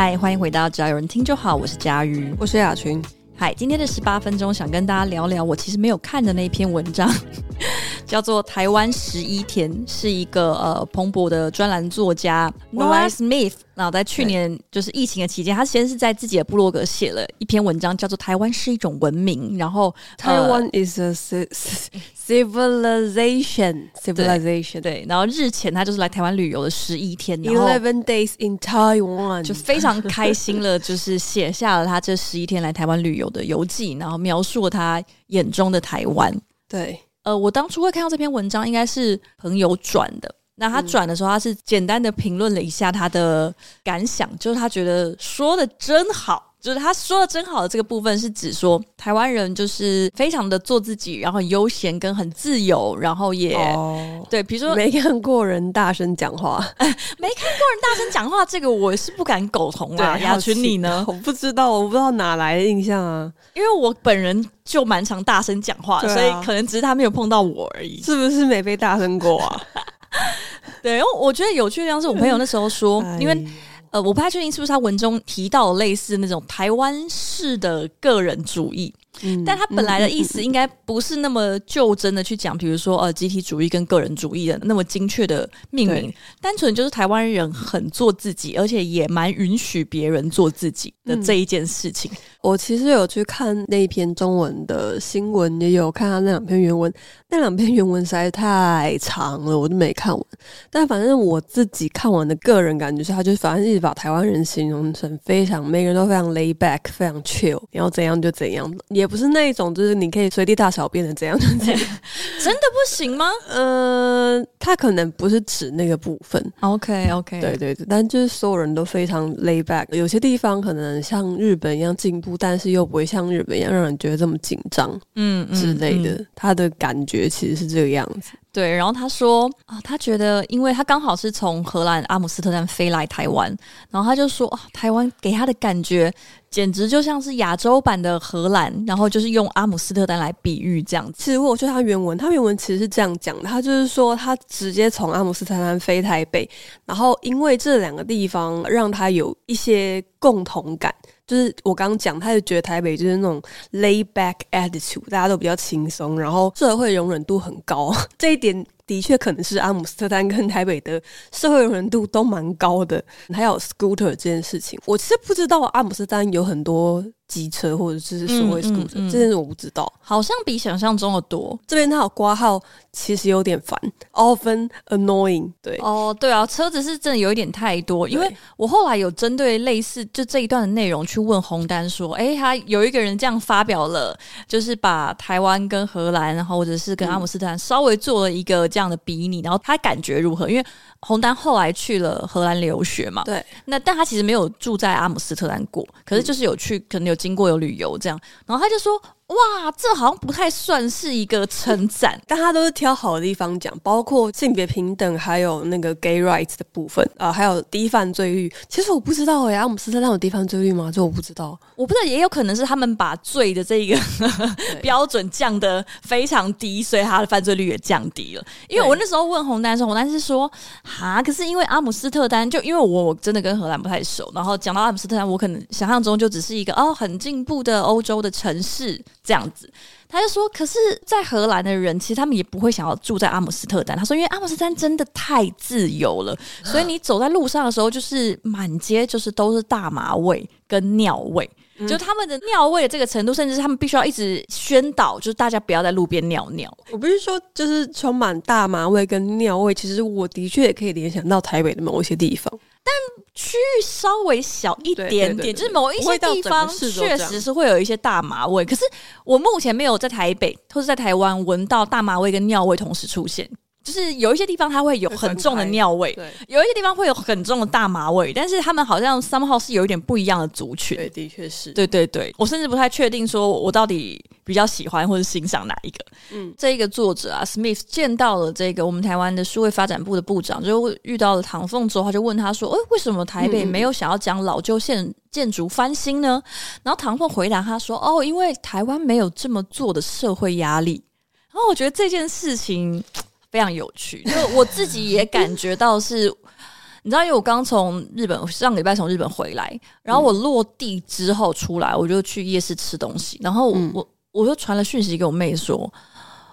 嗨，欢迎回到只要有人听就好，我是佳瑜，我是雅群。嗨，今天的十八分钟想跟大家聊聊我其实没有看的那一篇文章，叫做《台湾十一天》，是一个呃蓬勃的专栏作家 Noah Smith。然后在去年就是疫情的期间，他先是在自己的部落格写了一篇文章，叫做《台湾是一种文明》。然后台湾 is a civilization civilization 对。对，然后日前他就是来台湾旅游的十一天，eleven days in Taiwan，就非常开心了，就是写下了他这十一天来台湾旅游的游记，然后描述了他眼中的台湾。对，呃，我当初会看到这篇文章，应该是朋友转的。那他转的时候，他是简单的评论了一下他的感想，就是他觉得说的真好，就是他说的真好的这个部分是指说台湾人就是非常的做自己，然后很悠闲跟很自由，然后也、哦、对，比如说没看过人大声讲话，没看过人大声讲话，这个我是不敢苟同啊。雅群你呢？我不知道，我不知道哪来的印象啊，因为我本人就蛮常大声讲话所以可能只是他没有碰到我而已，是不是没被大声过啊？对，因为我觉得有趣的地方是我朋友那时候说，因为呃，我不太确定是不是他文中提到类似那种台湾式的个人主义。嗯、但他本来的意思应该不是那么就真的去讲，比如说呃集体主义跟个人主义的那么精确的命名，单纯就是台湾人很做自己，而且也蛮允许别人做自己的这一件事情。嗯、我其实有去看那一篇中文的新闻，也有看他那两篇原文，那两篇原文实在太长了，我都没看完。但反正我自己看完的个人感觉是，他就反正一直把台湾人形容成非常每个人都非常 lay back，非常 chill，你要怎样就怎样，也。不是那一种，就是你可以随地大小便的怎样，就怎样，真的不行吗？呃，他可能不是指那个部分。OK OK，对对对，但就是所有人都非常 lay back，有些地方可能像日本一样进步，但是又不会像日本一样让人觉得这么紧张，嗯之类的。他的感觉其实是这个样子。对，然后他说啊，他觉得，因为他刚好是从荷兰阿姆斯特丹飞来台湾，然后他就说啊，台湾给他的感觉简直就像是亚洲版的荷兰，然后就是用阿姆斯特丹来比喻这样子。其实我觉得他原文，他原文其实是这样讲的，他就是说他直接从阿姆斯特丹飞台北，然后因为这两个地方让他有一些共同感。就是我刚刚讲，他就觉得台北就是那种 lay back attitude，大家都比较轻松，然后社会容忍度很高，这一点的确可能是阿姆斯特丹跟台北的社会容忍度都蛮高的。还有 scooter 这件事情，我其实不知道阿姆斯特丹有很多。机车或者是所谓 scooter，嗯嗯嗯、这件事我不知道，好像比想象中的多。这边它有挂号，其实有点烦，often annoying。对，哦，对啊，车子是真的有一点太多。因为我后来有针对类似就这一段的内容去问洪丹说，哎，他有一个人这样发表了，就是把台湾跟荷兰，然后或者是跟阿姆斯特丹稍微做了一个这样的比拟，然后他感觉如何？因为洪丹后来去了荷兰留学嘛，对，那但他其实没有住在阿姆斯特丹过，可是就是有去，可能有。经过有旅游这样，然后他就说。哇，这好像不太算是一个称赞，但他都是挑好的地方讲，包括性别平等，还有那个 gay rights 的部分啊、呃，还有低犯罪率。其实我不知道哎，阿姆斯特丹有低犯罪率吗？这我不知道，我不知道，也有可能是他们把罪的这个 标准降得非常低，所以他的犯罪率也降低了。因为我那时候问洪丹的时候，洪丹是说，哈，可是因为阿姆斯特丹，就因为我真的跟荷兰不太熟，然后讲到阿姆斯特丹，我可能想象中就只是一个哦很进步的欧洲的城市。这样子，他就说，可是，在荷兰的人其实他们也不会想要住在阿姆斯特丹。他说，因为阿姆斯特丹真的太自由了，所以你走在路上的时候，就是满街就是都是大麻味跟尿味。嗯、就他们的尿味的这个程度，甚至是他们必须要一直宣导，就是大家不要在路边尿尿。我不是说就是充满大麻味跟尿味，其实我的确也可以联想到台北的某一些地方。但区域稍微小一点点，就是某一些地方确实是会有一些大麻味。可是我目前没有在台北或是在台湾闻到大麻味跟尿味同时出现。就是有一些地方它会有很重的尿味，对，有一些地方会有很重的大麻味，但是他们好像 somehow 是有一点不一样的族群。对，的确是。对对对，我甚至不太确定说我到底比较喜欢或者欣赏哪一个。嗯，这一个作者啊，Smith 见到了这个我们台湾的数位发展部的部长，就遇到了唐凤之后，他就问他说：“哎，为什么台北没有想要将老旧建建筑翻新呢？”然后唐凤回答他说：“哦，因为台湾没有这么做的社会压力。”然后我觉得这件事情。非常有趣，就我自己也感觉到是，你知道，因为我刚从日本上个礼拜从日本回来，然后我落地之后出来，我就去夜市吃东西，然后我、嗯、我我就传了讯息给我妹说，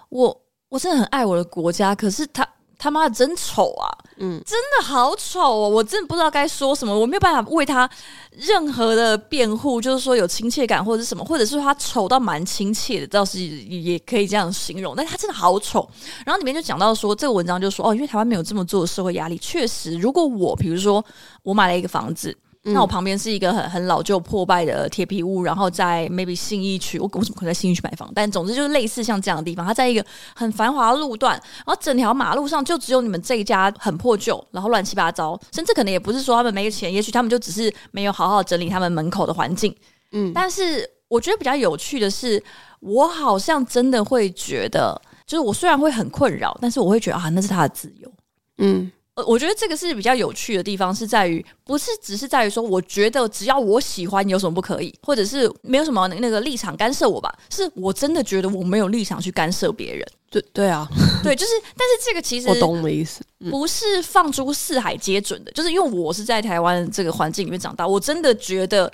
我我真的很爱我的国家，可是他。他妈的真丑啊！嗯，真的好丑哦！我真的不知道该说什么，我没有办法为他任何的辩护，就是说有亲切感或者是什么，或者是说他丑到蛮亲切的，倒是也可以这样形容。但他真的好丑。然后里面就讲到说，这个文章就说哦，因为台湾没有这么做的社会压力，确实，如果我比如说我买了一个房子。那我旁边是一个很很老旧破败的铁皮屋，然后在 maybe 信义区，我为什么可能在信义区买房？但总之就是类似像这样的地方，它在一个很繁华的路段，然后整条马路上就只有你们这一家很破旧，然后乱七八糟，甚至可能也不是说他们没钱，也许他们就只是没有好好整理他们门口的环境。嗯，但是我觉得比较有趣的是，我好像真的会觉得，就是我虽然会很困扰，但是我会觉得啊，那是他的自由。嗯。呃，我觉得这个是比较有趣的地方，是在于不是只是在于说，我觉得只要我喜欢，有什么不可以，或者是没有什么那个立场干涉我吧？是我真的觉得我没有立场去干涉别人。对对啊，对，就是，但是这个其实我懂的意思，不是放诸四海皆准的。就是因为我是在台湾这个环境里面长大，我真的觉得，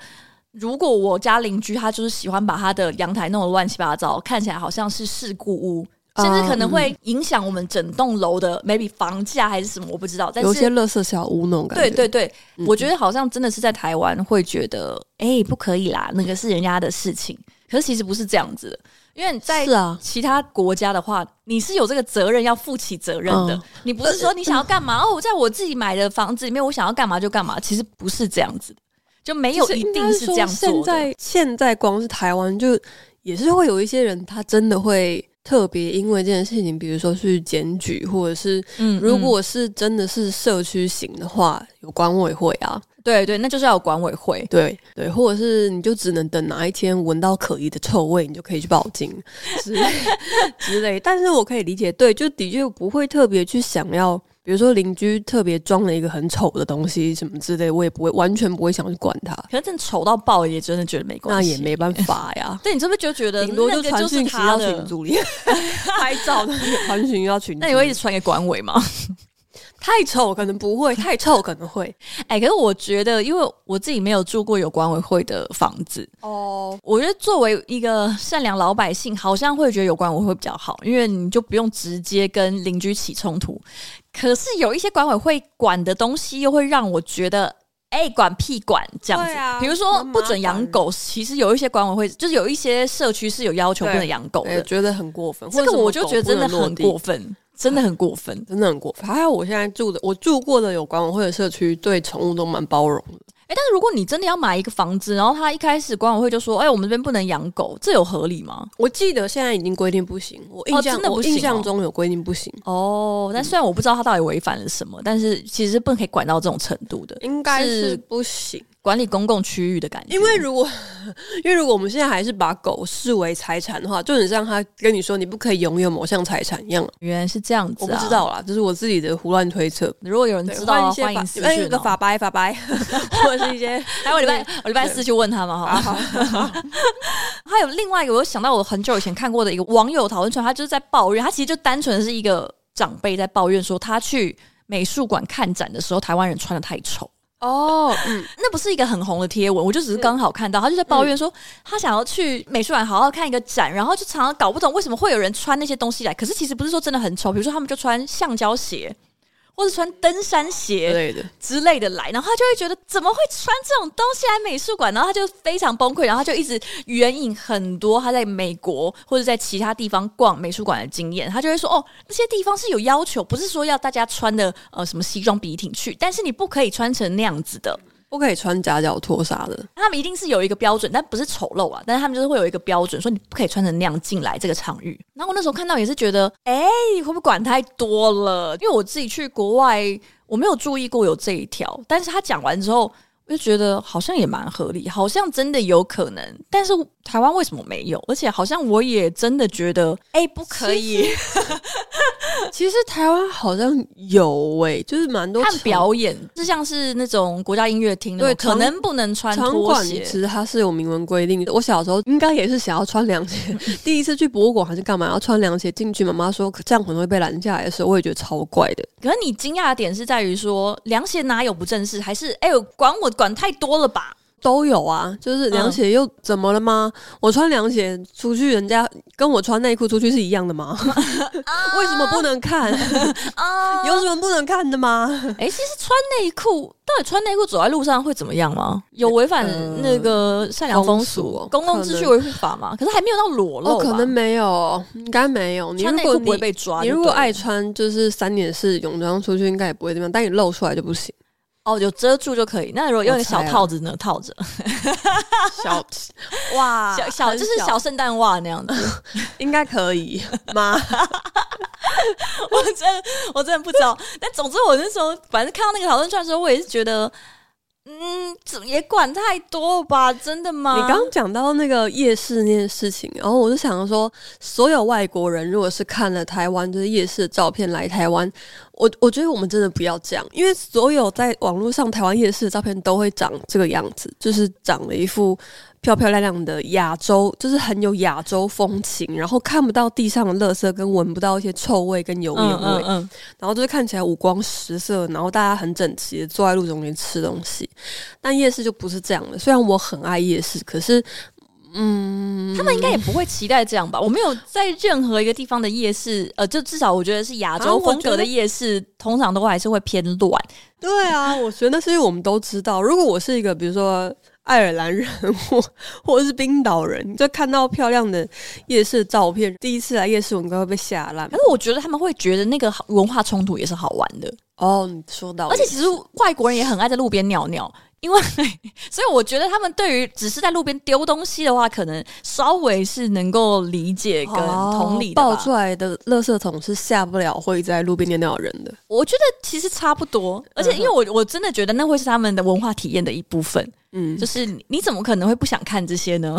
如果我家邻居他就是喜欢把他的阳台弄得乱七八糟，看起来好像是事故屋。甚至可能会影响我们整栋楼的 maybe 房价还是什么，我不知道。但是有些垃圾小屋那种感觉。对对对，嗯、我觉得好像真的是在台湾会觉得，哎、欸，不可以啦，那个是人家的事情。可是其实不是这样子的，因为在其他国家的话，你是有这个责任要负起责任的。嗯、你不是说你想要干嘛、嗯、哦，在我自己买的房子里面，我想要干嘛就干嘛。其实不是这样子，就没有一定是这样做的。现在现在光是台湾，就也是会有一些人，他真的会。特别因为这件事情，比如说去检举，或者是，嗯，如果是真的是社区型的话，有管委会啊，对对，那就是要有管委会，对对，或者是你就只能等哪一天闻到可疑的臭味，你就可以去报警之类 之类。但是我可以理解，对，就的确不会特别去想要。比如说邻居特别装了一个很丑的东西什么之类，我也不会完全不会想去管他。可是真丑到爆，也真的觉得没关系。那也没办法呀。对，你是不是就觉得顶多就传讯息到群组里拍照的传讯要群？那你会一直传给管委吗？太丑可能不会，太臭可能会。哎、欸，可是我觉得，因为我自己没有住过有管委会的房子哦，我觉得作为一个善良老百姓，好像会觉得有管委会比较好，因为你就不用直接跟邻居起冲突。可是有一些管委会管的东西，又会让我觉得，哎、欸，管屁管这样子。啊、比如说不准养狗，其实有一些管委会，就是有一些社区是有要求不能养狗的，欸，觉得很过分。这个我就觉得真的很过分，真的很过分，真的很过分。还有我现在住的，我住过的有管委会的社区，对宠物都蛮包容的。但是如果你真的要买一个房子，然后他一开始管委会就说：“哎、欸，我们这边不能养狗，这有合理吗？”我记得现在已经规定不行，我印象、哦、真的不行、哦、我印象中有规定不行哦。但虽然我不知道他到底违反了什么，但是其实不可以管到这种程度的，应该是不行。管理公共区域的感觉，因为如果，因为如果我们现在还是把狗视为财产的话，就很像他跟你说你不可以拥有某项财产一样。原来是这样子、啊，我不知道啦，这是我自己的胡乱推测。如果有人知道，欢迎私讯、哦。那个法白法白，或者是一些，还有礼拜我礼拜四去问他们哈。好，还有另外一个，我想到我很久以前看过的一个网友讨论出来，他就是在抱怨，他其实就单纯的是一个长辈在抱怨说，他去美术馆看展的时候，台湾人穿的太丑。哦，oh, 嗯，那不是一个很红的贴文，我就只是刚好看到，他就在抱怨说，他想要去美术馆好好看一个展，然后就常常搞不懂为什么会有人穿那些东西来，可是其实不是说真的很丑，比如说他们就穿橡胶鞋。或者穿登山鞋之类的之类的来，然后他就会觉得怎么会穿这种东西来美术馆？然后他就非常崩溃，然后他就一直援引很多他在美国或者在其他地方逛美术馆的经验。他就会说：“哦，那些地方是有要求，不是说要大家穿的呃什么西装笔挺去，但是你不可以穿成那样子的。”不可以穿夹脚拖啥的，他们一定是有一个标准，但不是丑陋啊，但是他们就是会有一个标准，说你不可以穿成那样进来这个场域。然后我那时候看到也是觉得，哎、欸，会不会管太多了？因为我自己去国外，我没有注意过有这一条，但是他讲完之后，我就觉得好像也蛮合理，好像真的有可能，但是台湾为什么没有？而且好像我也真的觉得，哎、欸，不可以。其实台湾好像有哎、欸，就是蛮多看表演，就像是那种国家音乐厅，对，可能不能穿拖鞋。其实它是有明文规定的。我小时候应该也是想要穿凉鞋，第一次去博物馆还是干嘛要穿凉鞋进去？妈妈说这样可能会被拦下来的时候，我也觉得超怪的。可是你惊讶的点是在于说，凉鞋哪有不正式？还是哎呦，管我管太多了吧？都有啊，就是凉鞋又怎么了吗？嗯、我穿凉鞋出去，人家跟我穿内裤出去是一样的吗？为什么不能看？啊、有什么不能看的吗？哎、欸，其实穿内裤到底穿内裤走在路上会怎么样吗？有违反那个善良风俗、呃、公共秩序维护法吗？可是还没有到裸露、哦，可能没有，应该没有。穿内裤不会被抓你。你如果爱穿就是三点式泳装出去，应该也不会怎么样。但你露出来就不行。哦，有遮住就可以。那如果用一个小套子呢？套着，小哇，小小就是小圣诞袜那样子，应该可以吗？我真的我真的不知道。但总之，我那时候反正看到那个讨论串的时候，我也是觉得。嗯，也管太多吧？真的吗？你刚刚讲到那个夜市那件事情，然后我就想说，所有外国人如果是看了台湾就是夜市的照片来台湾，我我觉得我们真的不要这样，因为所有在网络上台湾夜市的照片都会长这个样子，就是长了一副。漂漂亮亮的亚洲，就是很有亚洲风情，然后看不到地上的垃圾，跟闻不到一些臭味跟油烟味，嗯嗯嗯、然后就是看起来五光十色，然后大家很整齐的坐在路中间吃东西。但夜市就不是这样的，虽然我很爱夜市，可是，嗯，他们应该也不会期待这样吧？我没有在任何一个地方的夜市，呃，就至少我觉得是亚洲风格的夜市，啊、通常都还是会偏乱。对啊，我觉得那是因为我们都知道，如果我是一个，比如说。爱尔兰人或或者是冰岛人，就看到漂亮的夜市的照片，第一次来夜市，我应该会被吓烂。可是我觉得他们会觉得那个文化冲突也是好玩的哦。你说到，而且其实外国人也很爱在路边尿尿，因为所以我觉得他们对于只是在路边丢东西的话，可能稍微是能够理解跟同理的。爆出来的垃圾桶是下不了会在路边尿尿的人的。我觉得其实差不多，而且因为我我真的觉得那会是他们的文化体验的一部分。嗯，就是你怎么可能会不想看这些呢？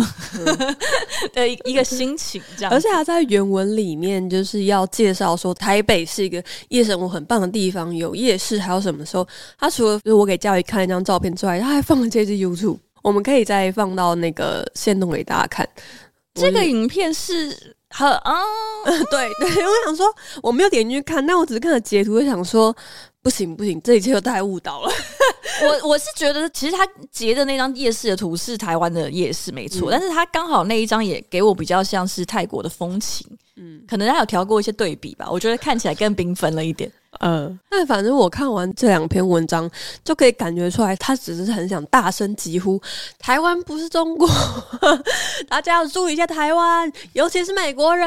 的一一个心情这样，而且他在原文里面就是要介绍说台北是一个夜生活很棒的地方，有夜市，还有什么时候？他除了就是我给教育看一张照片之外，他还放了这支 YouTube，我们可以再放到那个线动给大家看。这个影片是很啊，对对，我想说我没有点进去看，但我只是看了截图，就想说。不行不行，这一切都太误导了。我我是觉得，其实他截的那张夜市的图是台湾的夜市没错，嗯、但是他刚好那一张也给我比较像是泰国的风情。嗯，可能他有调过一些对比吧，我觉得看起来更缤纷了一点。嗯，但反正我看完这两篇文章，就可以感觉出来，他只是很想大声疾呼：“台湾不是中国，大家要注意一下台湾，尤其是美国人，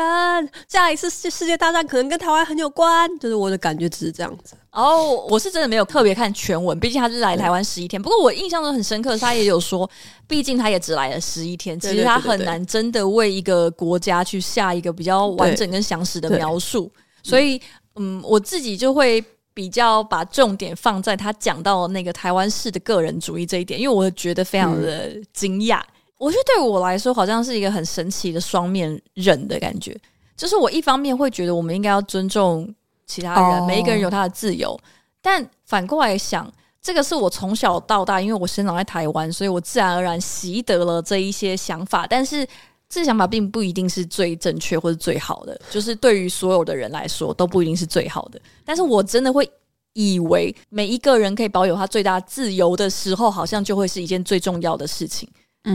下一次世世界大战可能跟台湾很有关。”就是我的感觉只是这样子。哦，我是真的没有特别看全文，毕竟他是来台湾十一天。不过我印象中很深刻，他也有说，毕竟他也只来了十一天，其实他很难真的为一个国家去下一个比较完整跟详实的描述，所以。嗯，我自己就会比较把重点放在他讲到那个台湾式的个人主义这一点，因为我觉得非常的惊讶。嗯、我觉得对我来说，好像是一个很神奇的双面人的感觉。就是我一方面会觉得我们应该要尊重其他人，哦、每一个人有他的自由，但反过来想，这个是我从小到大，因为我生长在台湾，所以我自然而然习得了这一些想法，但是。这想法并不一定是最正确或者最好的，就是对于所有的人来说都不一定是最好的。但是我真的会以为每一个人可以保有他最大自由的时候，好像就会是一件最重要的事情。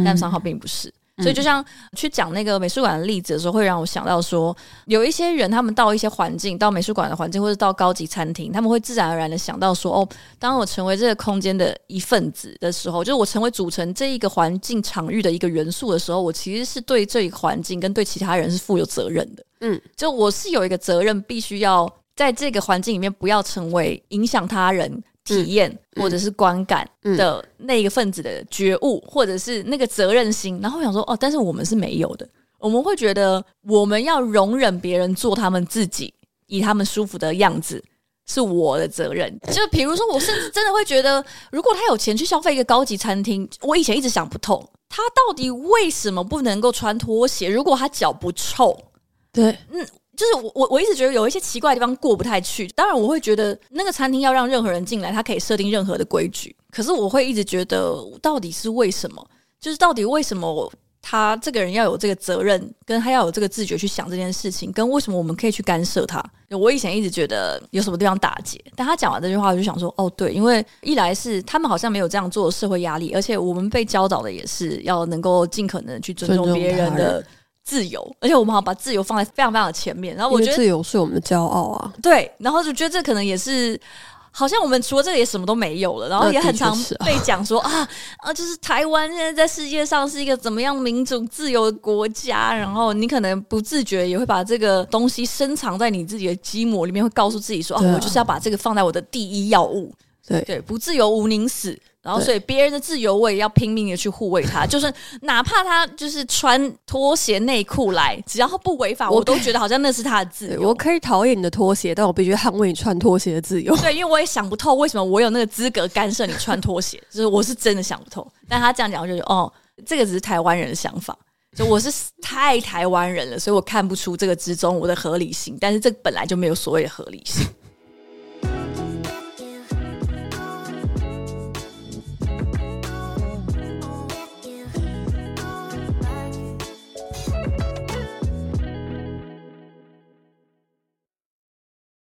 但三号并不是。所以，就像去讲那个美术馆的例子的时候，会让我想到说，有一些人他们到一些环境，到美术馆的环境，或者到高级餐厅，他们会自然而然的想到说，哦，当我成为这个空间的一份子的时候，就是我成为组成这一个环境场域的一个元素的时候，我其实是对这一个环境跟对其他人是负有责任的。嗯，就我是有一个责任，必须要在这个环境里面不要成为影响他人。体验或者是观感的那个分子的觉悟，或者是那个责任心，然后我想说哦，但是我们是没有的。我们会觉得我们要容忍别人做他们自己，以他们舒服的样子，是我的责任。就比如说，我甚至真的会觉得，如果他有钱去消费一个高级餐厅，我以前一直想不通，他到底为什么不能够穿拖鞋？如果他脚不臭，对，嗯。就是我我我一直觉得有一些奇怪的地方过不太去。当然，我会觉得那个餐厅要让任何人进来，他可以设定任何的规矩。可是我会一直觉得，到底是为什么？就是到底为什么他这个人要有这个责任，跟他要有这个自觉去想这件事情，跟为什么我们可以去干涉他？我以前一直觉得有什么地方打结，但他讲完这句话，我就想说，哦，对，因为一来是他们好像没有这样做的社会压力，而且我们被教导的也是要能够尽可能去尊重别人的。自由，而且我们好像把自由放在非常非常的前面。然后我觉得自由是我们的骄傲啊。对，然后就觉得这可能也是，好像我们除了这个也什么都没有了。然后也很常被讲说啊啊，就是台湾现在在世界上是一个怎么样民主自由的国家。然后你可能不自觉也会把这个东西深藏在你自己的基膜里面，会告诉自己说啊，我就是要把这个放在我的第一要务。对对，不自由无宁死。然后，所以别人的自由，我也要拼命的去护卫他。就是哪怕他就是穿拖鞋内裤来，只要他不违法，我都觉得好像那是他的自由。我可以讨厌你的拖鞋，但我必须捍卫你穿拖鞋的自由。对，因为我也想不透为什么我有那个资格干涉你穿拖鞋，就是我是真的想不透。但他这样讲，我就觉得哦，这个只是台湾人的想法。就我是太台湾人了，所以我看不出这个之中我的合理性。但是这本来就没有所谓的合理性。